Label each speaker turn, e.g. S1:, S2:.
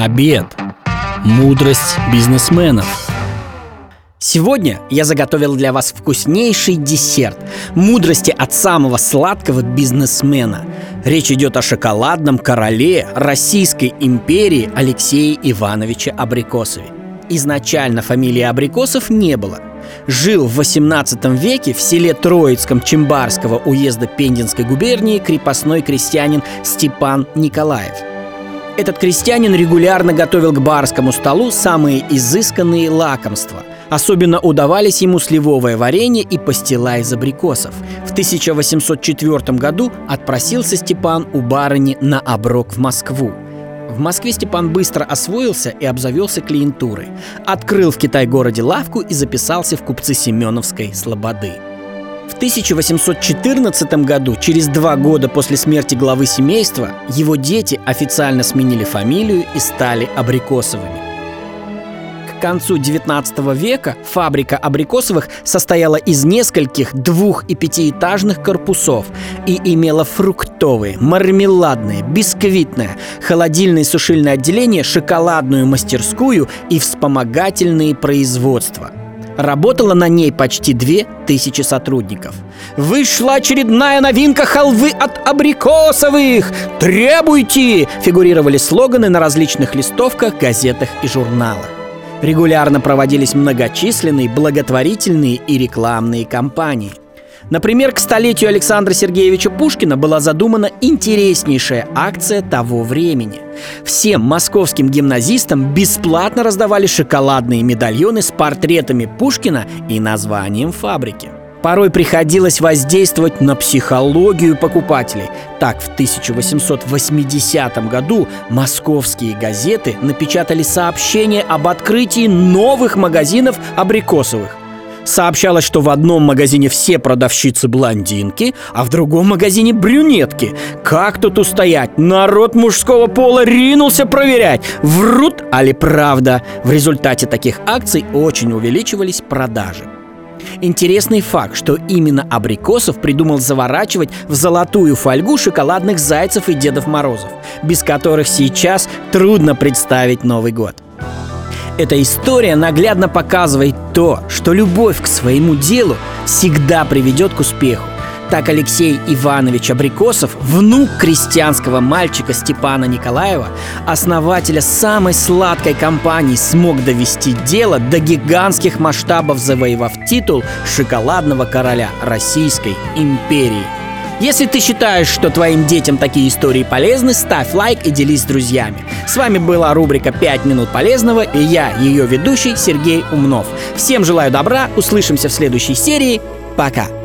S1: Обед. Мудрость бизнесменов.
S2: Сегодня я заготовил для вас вкуснейший десерт Мудрости от самого сладкого бизнесмена Речь идет о шоколадном короле Российской империи Алексее Ивановиче Абрикосове Изначально фамилии Абрикосов не было Жил в 18 веке в селе Троицком Чембарского уезда Пензенской губернии крепостной крестьянин Степан Николаев – этот крестьянин регулярно готовил к барскому столу самые изысканные лакомства. Особенно удавались ему сливовое варенье и пастила из абрикосов. В 1804 году отпросился Степан у барыни на оброк в Москву. В Москве Степан быстро освоился и обзавелся клиентурой. Открыл в Китай-городе лавку и записался в купцы Семеновской Слободы. В 1814 году, через два года после смерти главы семейства, его дети официально сменили фамилию и стали Абрикосовыми. К концу XIX века фабрика Абрикосовых состояла из нескольких двух- и пятиэтажных корпусов и имела фруктовые, мармеладные, бисквитное, холодильное сушильное отделение, шоколадную мастерскую и вспомогательные производства – Работало на ней почти две тысячи сотрудников. Вышла очередная новинка халвы от абрикосовых! Требуйте! Фигурировали слоганы на различных листовках, газетах и журналах. Регулярно проводились многочисленные благотворительные и рекламные кампании – Например, к столетию Александра Сергеевича Пушкина была задумана интереснейшая акция того времени. Всем московским гимназистам бесплатно раздавали шоколадные медальоны с портретами Пушкина и названием фабрики. Порой приходилось воздействовать на психологию покупателей. Так, в 1880 году московские газеты напечатали сообщение об открытии новых магазинов абрикосовых – Сообщалось, что в одном магазине все продавщицы блондинки, а в другом магазине брюнетки. Как тут устоять? Народ мужского пола ринулся проверять, врут, али правда. В результате таких акций очень увеличивались продажи. Интересный факт, что именно Абрикосов придумал заворачивать в золотую фольгу шоколадных зайцев и Дедов Морозов, без которых сейчас трудно представить Новый год. Эта история наглядно показывает то, что любовь к своему делу всегда приведет к успеху. Так Алексей Иванович Абрикосов, внук крестьянского мальчика Степана Николаева, основателя самой сладкой компании, смог довести дело до гигантских масштабов, завоевав титул шоколадного короля Российской империи – если ты считаешь, что твоим детям такие истории полезны, ставь лайк и делись с друзьями. С вами была рубрика «5 минут полезного» и я, ее ведущий Сергей Умнов. Всем желаю добра, услышимся в следующей серии. Пока!